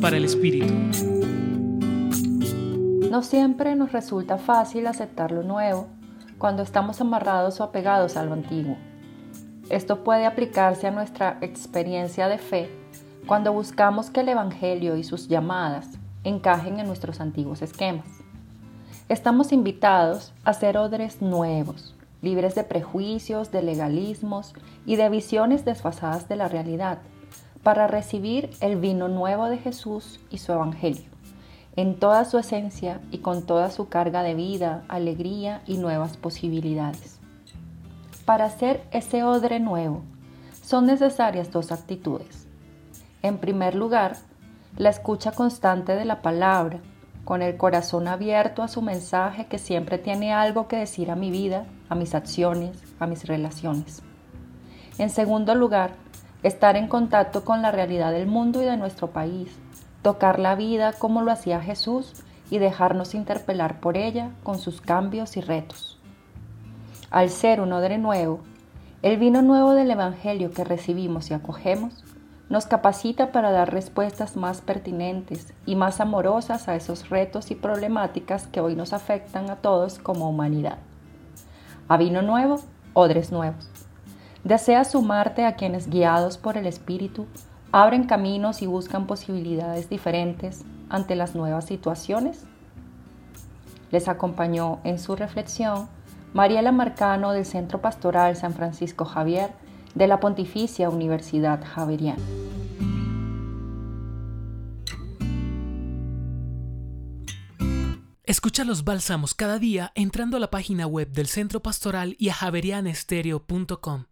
Para el Espíritu. No siempre nos resulta fácil aceptar lo nuevo cuando estamos amarrados o apegados a lo antiguo. Esto puede aplicarse a nuestra experiencia de fe cuando buscamos que el Evangelio y sus llamadas encajen en nuestros antiguos esquemas. Estamos invitados a ser odres nuevos, libres de prejuicios, de legalismos y de visiones desfasadas de la realidad, para recibir el vino nuevo de Jesús y su Evangelio, en toda su esencia y con toda su carga de vida, alegría y nuevas posibilidades. Para hacer ese odre nuevo, son necesarias dos actitudes. En primer lugar, la escucha constante de la palabra, con el corazón abierto a su mensaje que siempre tiene algo que decir a mi vida, a mis acciones, a mis relaciones. En segundo lugar, estar en contacto con la realidad del mundo y de nuestro país, tocar la vida como lo hacía Jesús y dejarnos interpelar por ella con sus cambios y retos. Al ser un odre nuevo, el vino nuevo del Evangelio que recibimos y acogemos nos capacita para dar respuestas más pertinentes y más amorosas a esos retos y problemáticas que hoy nos afectan a todos como humanidad. A vino nuevo, odres nuevos. ¿Deseas sumarte a quienes guiados por el Espíritu abren caminos y buscan posibilidades diferentes ante las nuevas situaciones? Les acompañó en su reflexión Mariela Marcano del Centro Pastoral San Francisco Javier de la Pontificia Universidad Javeriana. Escucha los bálsamos cada día entrando a la página web del Centro Pastoral y a javerianestereo.com.